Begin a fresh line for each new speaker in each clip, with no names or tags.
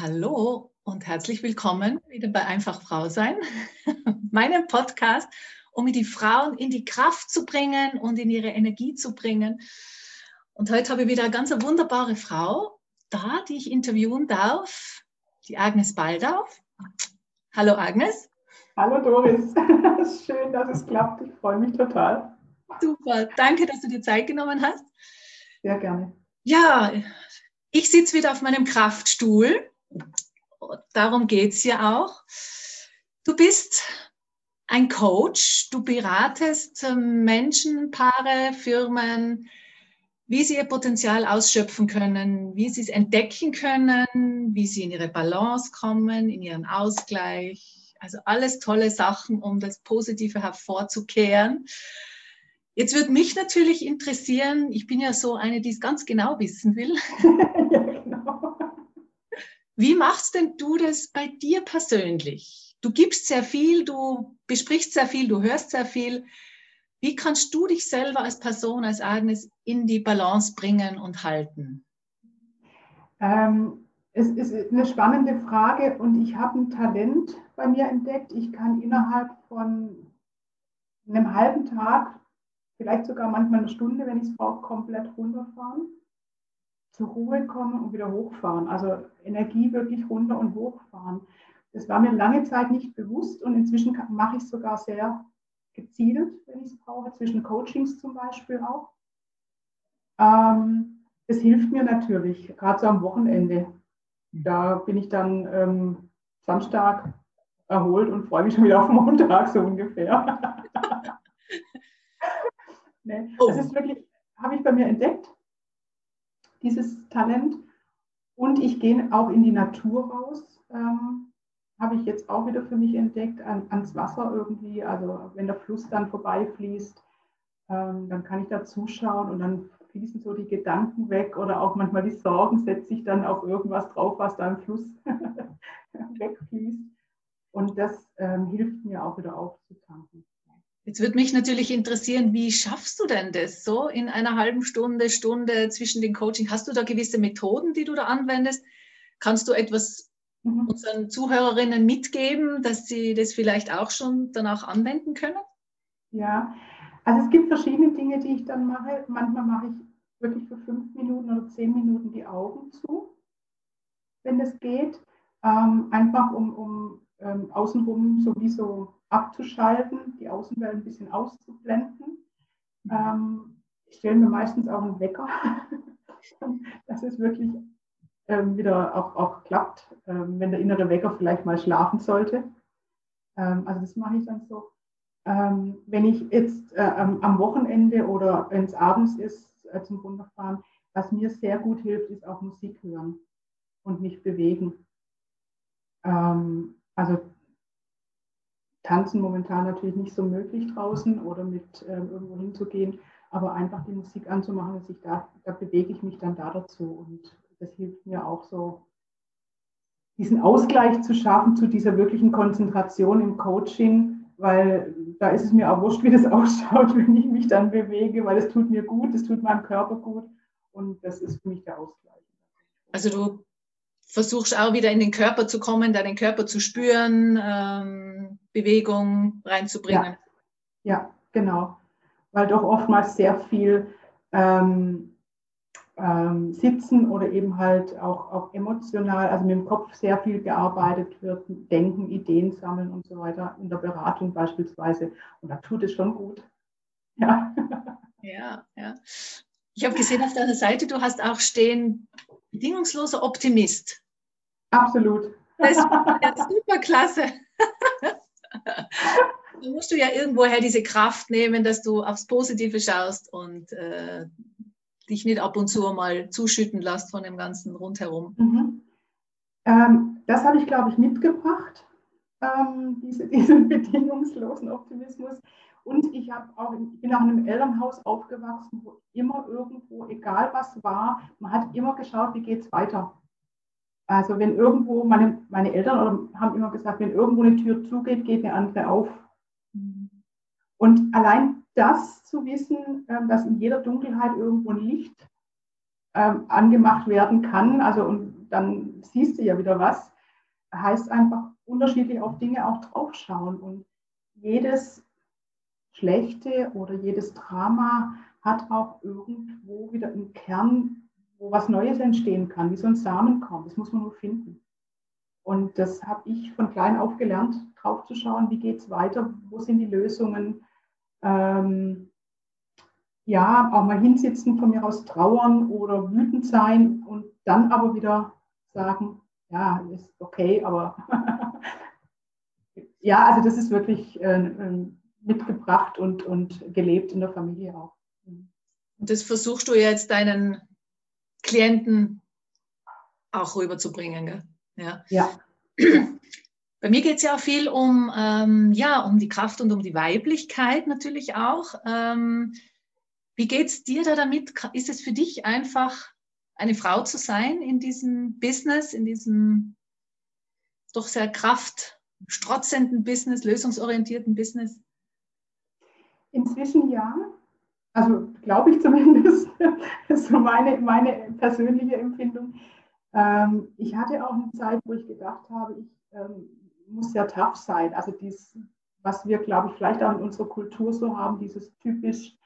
Hallo und herzlich willkommen wieder bei Einfach Frau sein, meinem Podcast, um die Frauen in die Kraft zu bringen und in ihre Energie zu bringen. Und heute habe ich wieder eine ganz wunderbare Frau da, die ich interviewen darf, die Agnes Baldauf. Hallo Agnes.
Hallo Doris, schön, dass es klappt. Ich freue mich total.
Super, danke, dass du dir Zeit genommen hast.
Sehr gerne.
Ja, ich sitze wieder auf meinem Kraftstuhl. Darum geht es ja auch. Du bist ein Coach, du beratest Menschen, Paare, Firmen, wie sie ihr Potenzial ausschöpfen können, wie sie es entdecken können, wie sie in ihre Balance kommen, in ihren Ausgleich. Also alles tolle Sachen, um das Positive hervorzukehren. Jetzt würde mich natürlich interessieren, ich bin ja so eine, die es ganz genau wissen will. ja. Wie machst denn du das bei dir persönlich? Du gibst sehr viel, du besprichst sehr viel, du hörst sehr viel. Wie kannst du dich selber als Person, als Agnes in die Balance bringen und halten?
Ähm, es ist eine spannende Frage und ich habe ein Talent bei mir entdeckt. Ich kann innerhalb von einem halben Tag vielleicht sogar manchmal eine Stunde, wenn ich es brauche, komplett runterfahren, zur Ruhe kommen und wieder hochfahren. Also Energie wirklich runter und hochfahren. Das war mir lange Zeit nicht bewusst und inzwischen mache ich es sogar sehr gezielt, wenn ich es brauche, zwischen Coachings zum Beispiel auch. Ähm, das hilft mir natürlich, gerade so am Wochenende. Da bin ich dann ähm, Samstag erholt und freue mich schon wieder auf Montag so ungefähr. Nee. Oh. Das ist wirklich, habe ich bei mir entdeckt, dieses Talent. Und ich gehe auch in die Natur raus. Ähm, habe ich jetzt auch wieder für mich entdeckt, an, ans Wasser irgendwie. Also wenn der Fluss dann vorbeifließt, ähm, dann kann ich da zuschauen und dann fließen so die Gedanken weg oder auch manchmal die Sorgen setze ich dann auf irgendwas drauf, was da im Fluss wegfließt. Und das ähm, hilft mir auch wieder aufzutanken.
Jetzt würde mich natürlich interessieren, wie schaffst du denn das so in einer halben Stunde, Stunde zwischen den Coaching? Hast du da gewisse Methoden, die du da anwendest? Kannst du etwas mhm. unseren Zuhörerinnen mitgeben, dass sie das vielleicht auch schon danach anwenden können?
Ja, also es gibt verschiedene Dinge, die ich dann mache. Manchmal mache ich wirklich für fünf Minuten oder zehn Minuten die Augen zu, wenn es geht. Ähm, einfach um, um ähm, außenrum sowieso abzuschalten, die Außenwelt ein bisschen auszublenden. Ähm, ich stelle mir meistens auch einen Wecker, dass es wirklich ähm, wieder auch, auch klappt, ähm, wenn der innere Wecker vielleicht mal schlafen sollte. Ähm, also das mache ich dann so. Ähm, wenn ich jetzt äh, am Wochenende oder wenn es abends ist äh, zum Runterfahren, was mir sehr gut hilft, ist auch Musik hören und mich bewegen. Ähm, also Tanzen momentan natürlich nicht so möglich draußen oder mit äh, irgendwo hinzugehen, aber einfach die Musik anzumachen, dass ich da, da bewege ich mich dann da dazu. Und das hilft mir auch so, diesen Ausgleich zu schaffen zu dieser wirklichen Konzentration im Coaching, weil da ist es mir auch wurscht, wie das ausschaut, wenn ich mich dann bewege, weil es tut mir gut, es tut meinem Körper gut. Und das ist für mich der Ausgleich.
Also du versuchst auch wieder in den Körper zu kommen, deinen Körper zu spüren, ähm, Bewegung reinzubringen.
Ja. ja. genau. Weil doch oftmals sehr viel ähm, ähm, sitzen oder eben halt auch, auch emotional, also mit dem Kopf sehr viel gearbeitet wird, denken, Ideen sammeln und so weiter, in der Beratung beispielsweise. Und da tut es schon gut.
Ja. Ja, ja. Ich habe gesehen auf deiner Seite, du hast auch stehen, bedingungsloser Optimist.
Absolut.
Das ist ja super klasse. Da musst du ja irgendwoher diese Kraft nehmen, dass du aufs Positive schaust und äh, dich nicht ab und zu mal zuschütten lässt von dem ganzen rundherum.
Mhm. Ähm, das habe ich, glaube ich, mitgebracht, ähm, diese, diesen bedingungslosen Optimismus. Und ich, auch, ich bin auch in einem Elternhaus aufgewachsen, wo immer irgendwo, egal was war, man hat immer geschaut, wie geht es weiter. Also wenn irgendwo, meine, meine Eltern haben immer gesagt, wenn irgendwo eine Tür zugeht, geht eine andere auf. Und allein das zu wissen, ähm, dass in jeder Dunkelheit irgendwo ein Licht ähm, angemacht werden kann, also und dann siehst du ja wieder was. Heißt einfach unterschiedlich auf Dinge auch draufschauen. Und jedes Schlechte oder jedes Drama hat auch irgendwo wieder einen Kern, wo was Neues entstehen kann, wie so ein Samenkorn. Das muss man nur finden. Und das habe ich von klein auf gelernt, drauf zu schauen, wie geht es weiter, wo sind die Lösungen. Ähm, ja, auch mal hinsitzen, von mir aus trauern oder wütend sein und dann aber wieder sagen, ja, ist okay, aber ja, also das ist wirklich äh, mitgebracht und, und gelebt in der Familie auch.
Und das versuchst du jetzt deinen Klienten auch rüberzubringen, gell?
Ja. ja.
Bei mir geht es ja auch viel um, ähm, ja, um die Kraft und um die Weiblichkeit natürlich auch. Ähm, wie geht es dir da damit? Ist es für dich einfach, eine Frau zu sein in diesem Business, in diesem doch sehr kraftstrotzenden Business, lösungsorientierten Business?
Inzwischen ja. Also glaube ich zumindest. Das ist so meine, meine persönliche Empfindung. Ähm, ich hatte auch eine Zeit, wo ich gedacht habe, ich ähm, muss ja tough sein. Also dies, was wir, glaube ich, vielleicht auch in unserer Kultur so haben, dieses typisch,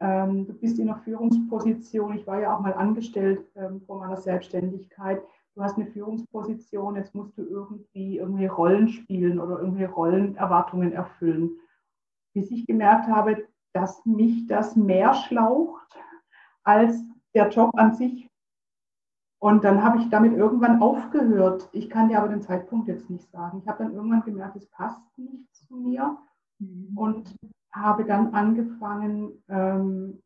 ähm, du bist in einer Führungsposition. Ich war ja auch mal angestellt ähm, vor meiner Selbstständigkeit. Du hast eine Führungsposition, jetzt musst du irgendwie irgendwie Rollen spielen oder irgendwie Rollenerwartungen erfüllen. Bis ich gemerkt habe, dass mich das mehr schlaucht als der Job an sich. Und dann habe ich damit irgendwann aufgehört. Ich kann dir aber den Zeitpunkt jetzt nicht sagen. Ich habe dann irgendwann gemerkt, es passt nicht zu mir mhm. und habe dann angefangen, ähm,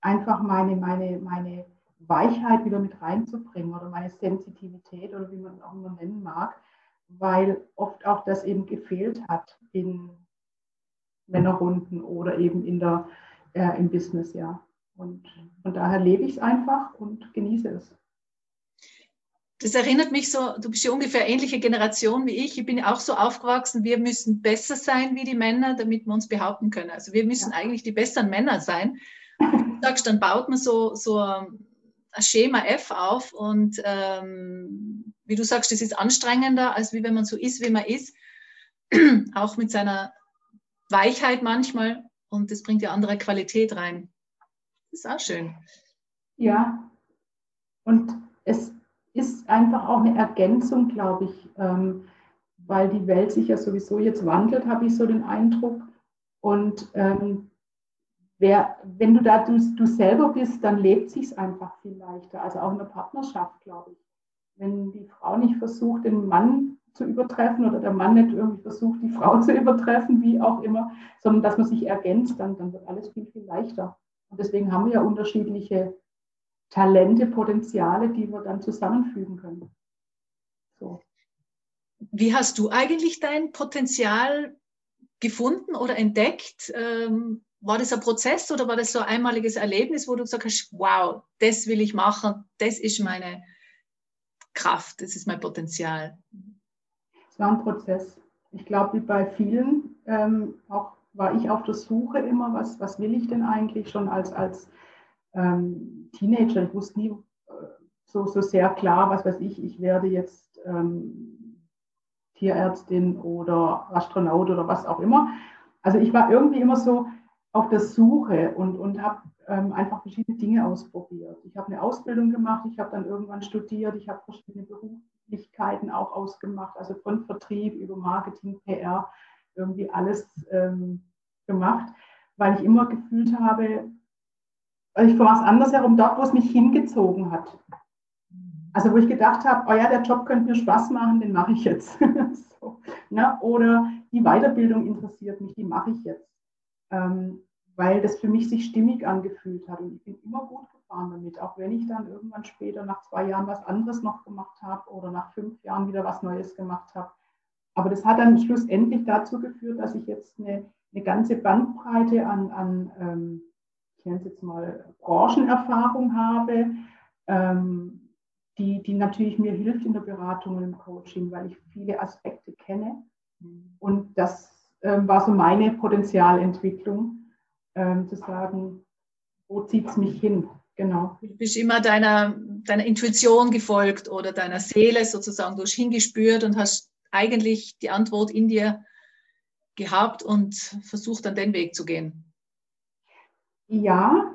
einfach meine, meine, meine Weichheit wieder mit reinzubringen oder meine Sensitivität oder wie man es auch immer nennen mag, weil oft auch das eben gefehlt hat in Männerrunden oder eben in der, äh, im Business, ja. Und von daher lebe ich es einfach und genieße es.
Das erinnert mich so, du bist ja ungefähr ähnliche Generation wie ich. Ich bin auch so aufgewachsen, wir müssen besser sein wie die Männer, damit wir uns behaupten können. Also wir müssen ja. eigentlich die besseren Männer sein. Und du sagst, dann baut man so, so ein Schema F auf und ähm, wie du sagst, das ist anstrengender, als wie wenn man so ist, wie man ist. auch mit seiner Weichheit manchmal und das bringt ja andere Qualität rein. Das ist auch schön.
Ja, und es ist einfach auch eine Ergänzung, glaube ich, ähm, weil die Welt sich ja sowieso jetzt wandelt, habe ich so den Eindruck. Und ähm, wer, wenn du da du, du selber bist, dann lebt sich einfach viel leichter. Also auch in der Partnerschaft, glaube ich. Wenn die Frau nicht versucht, den Mann zu übertreffen oder der Mann nicht irgendwie versucht, die Frau zu übertreffen, wie auch immer, sondern dass man sich ergänzt, dann, dann wird alles viel, viel leichter. Und deswegen haben wir ja unterschiedliche Talente, Potenziale, die wir dann zusammenfügen können.
So. Wie hast du eigentlich dein Potenzial gefunden oder entdeckt? Ähm, war das ein Prozess oder war das so ein einmaliges Erlebnis, wo du gesagt hast, wow, das will ich machen, das ist meine Kraft, das ist mein Potenzial?
War ein Prozess. Ich glaube, wie bei vielen, ähm, auch war ich auf der Suche immer, was, was will ich denn eigentlich schon als, als ähm, Teenager. Ich wusste nie äh, so, so sehr klar, was weiß ich, ich werde jetzt ähm, Tierärztin oder Astronaut oder was auch immer. Also ich war irgendwie immer so auf der Suche und, und habe ähm, einfach verschiedene Dinge ausprobiert. Ich habe eine Ausbildung gemacht, ich habe dann irgendwann studiert, ich habe verschiedene Berufe Möglichkeiten auch ausgemacht, also von Vertrieb über Marketing, PR, irgendwie alles ähm, gemacht, weil ich immer gefühlt habe, ich vor was anderes herum, dort, wo es mich hingezogen hat. Also wo ich gedacht habe, oh ja, der Job könnte mir Spaß machen, den mache ich jetzt. so, ne? Oder die Weiterbildung interessiert mich, die mache ich jetzt. Ähm, weil das für mich sich stimmig angefühlt hat. Und ich bin immer gut gefahren damit, auch wenn ich dann irgendwann später nach zwei Jahren was anderes noch gemacht habe oder nach fünf Jahren wieder was Neues gemacht habe. Aber das hat dann schlussendlich dazu geführt, dass ich jetzt eine, eine ganze Bandbreite an, an ähm, ich nenne es jetzt mal Branchenerfahrung habe, ähm, die, die natürlich mir hilft in der Beratung und im Coaching, weil ich viele Aspekte kenne. Und das ähm, war so meine Potenzialentwicklung ähm, zu sagen, wo zieht es mich hin? Genau.
Du bist immer deiner, deiner Intuition gefolgt oder deiner Seele sozusagen. Du hast hingespürt und hast eigentlich die Antwort in dir gehabt und versucht dann den Weg zu gehen.
Ja,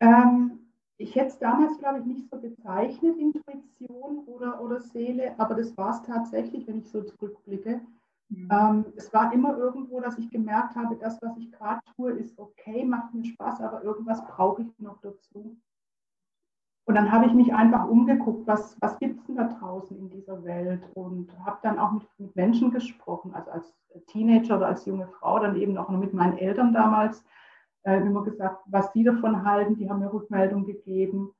ähm, ich hätte es damals, glaube ich, nicht so bezeichnet, Intuition oder, oder Seele, aber das war es tatsächlich, wenn ich so zurückblicke. Mhm. Ähm, es war immer irgendwo, dass ich gemerkt habe, das, was ich gerade tue, ist okay, macht mir Spaß, aber irgendwas brauche ich noch dazu. Und dann habe ich mich einfach umgeguckt, was, was gibt es denn da draußen in dieser Welt und habe dann auch mit, mit, Menschen gesprochen, also als Teenager oder als junge Frau, dann eben auch noch mit meinen Eltern damals, äh, immer gesagt, was sie davon halten, die haben mir Rückmeldung gegeben.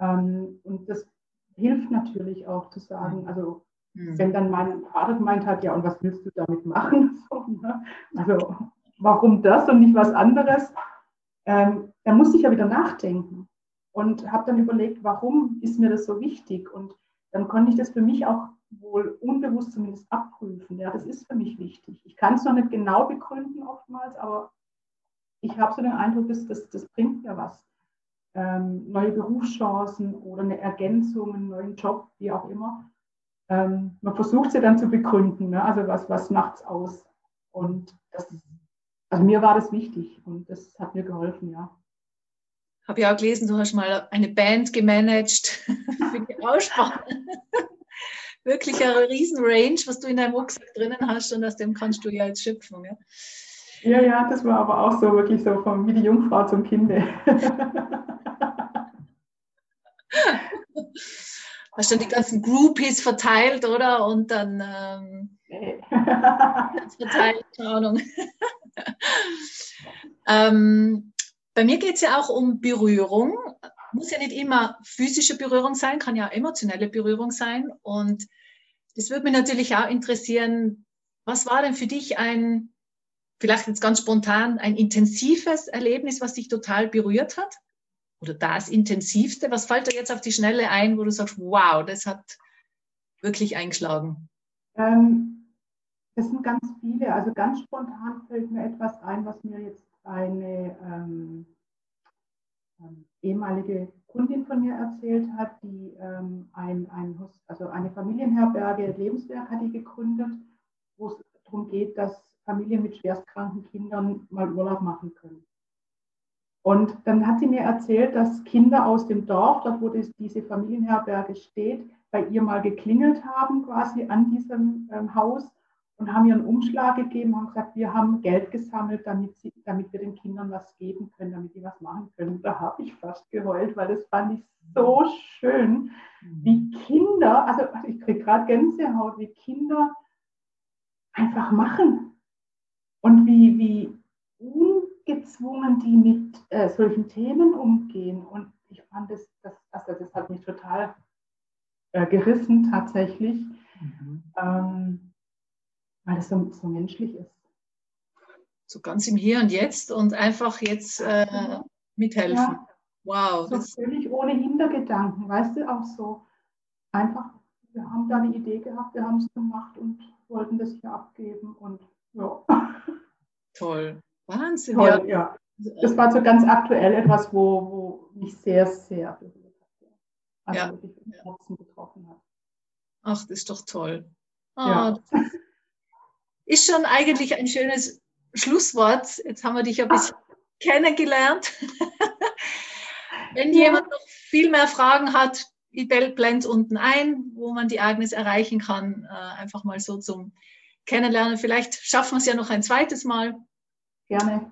Ähm, und das hilft natürlich auch zu sagen, also Mhm. Wenn dann mein Vater gemeint hat, ja, und was willst du damit machen? So, ne? Also, warum das und nicht was anderes? Ähm, da musste ich ja wieder nachdenken und habe dann überlegt, warum ist mir das so wichtig? Und dann konnte ich das für mich auch wohl unbewusst zumindest abprüfen. Ja, das ist für mich wichtig. Ich kann es noch nicht genau begründen oftmals, aber ich habe so den Eindruck, dass das, das bringt mir was. Ähm, neue Berufschancen oder eine Ergänzung, einen neuen Job, wie auch immer ähm, man versucht sie dann zu begründen, ne? also was, was macht es aus? Und das, also mir war das wichtig und das hat mir geholfen, ja.
Habe ja auch gelesen, du hast mal eine Band gemanagt für die Aussprache. Wirklich eine riesen Range, was du in deinem Rucksack drinnen hast und aus dem kannst du ja jetzt schöpfen. Ja,
ja, ja das war aber auch so wirklich so von wie die Jungfrau zum Kinde.
hast dann die ganzen Groupies verteilt, oder? Und dann ähm, verteilt, keine Ahnung. ähm, bei mir geht es ja auch um Berührung. Muss ja nicht immer physische Berührung sein, kann ja emotionelle Berührung sein. Und das würde mich natürlich auch interessieren, was war denn für dich ein, vielleicht jetzt ganz spontan, ein intensives Erlebnis, was dich total berührt hat? oder das Intensivste? Was fällt dir jetzt auf die Schnelle ein, wo du sagst, wow, das hat wirklich eingeschlagen?
Ähm, das sind ganz viele. Also ganz spontan fällt mir etwas ein, was mir jetzt eine ähm, ähm, ehemalige Kundin von mir erzählt hat, die ähm, ein, ein, also eine Familienherberge Lebenswerk hat die gegründet, wo es darum geht, dass Familien mit schwerstkranken Kindern mal Urlaub machen können. Und dann hat sie mir erzählt, dass Kinder aus dem Dorf, dort wo das, diese Familienherberge steht, bei ihr mal geklingelt haben, quasi an diesem ähm, Haus und haben ihr einen Umschlag gegeben, haben gesagt, wir haben Geld gesammelt, damit, sie, damit wir den Kindern was geben können, damit die was machen können. Da habe ich fast geheult, weil das fand ich so schön, wie Kinder, also ich kriege gerade Gänsehaut, wie Kinder einfach machen und wie, wie gezwungen, die mit äh, solchen Themen umgehen. Und ich fand das, das, also das hat mich total äh, gerissen tatsächlich, mhm. ähm, weil es so, so, menschlich ist.
So ganz im Hier und Jetzt und einfach jetzt äh, mithelfen. Ja,
wow. So völlig ohne Hintergedanken, weißt du, auch so einfach, wir haben da eine Idee gehabt, wir haben es gemacht und wollten das hier abgeben und ja.
Toll. Wahnsinn.
Toll, ja. Das war so ganz aktuell etwas, wo, wo mich sehr, sehr berührt hat. Also ja. wirklich im Herzen getroffen hat.
Ach, das ist doch toll. Oh, ja. Ist schon eigentlich ein schönes Schlusswort. Jetzt haben wir dich ein bisschen Ach. kennengelernt. Wenn ja. jemand noch viel mehr Fragen hat, ich blende unten ein, wo man die Agnes erreichen kann. Äh, einfach mal so zum Kennenlernen. Vielleicht schaffen wir es ja noch ein zweites Mal.
Gerne.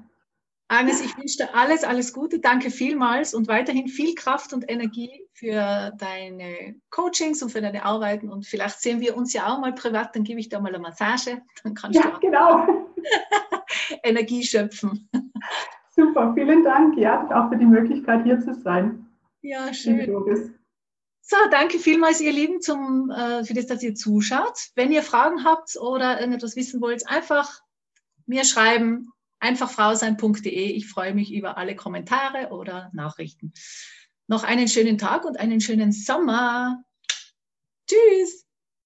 Agnes, ich wünsche dir alles, alles Gute. Danke vielmals und weiterhin viel Kraft und Energie für deine Coachings und für deine Arbeiten. Und vielleicht sehen wir uns ja auch mal privat, dann gebe ich dir mal eine Massage. Dann kannst
ja, du genau.
Energie schöpfen.
Super, vielen Dank, ja, auch für die Möglichkeit, hier zu sein.
Ja, schön. So, danke vielmals, ihr Lieben, zum, äh, für das, dass ihr zuschaut. Wenn ihr Fragen habt oder irgendetwas wissen wollt, einfach mir schreiben einfachfrausein.de. Ich freue mich über alle Kommentare oder Nachrichten. Noch einen schönen Tag und einen schönen Sommer. Tschüss.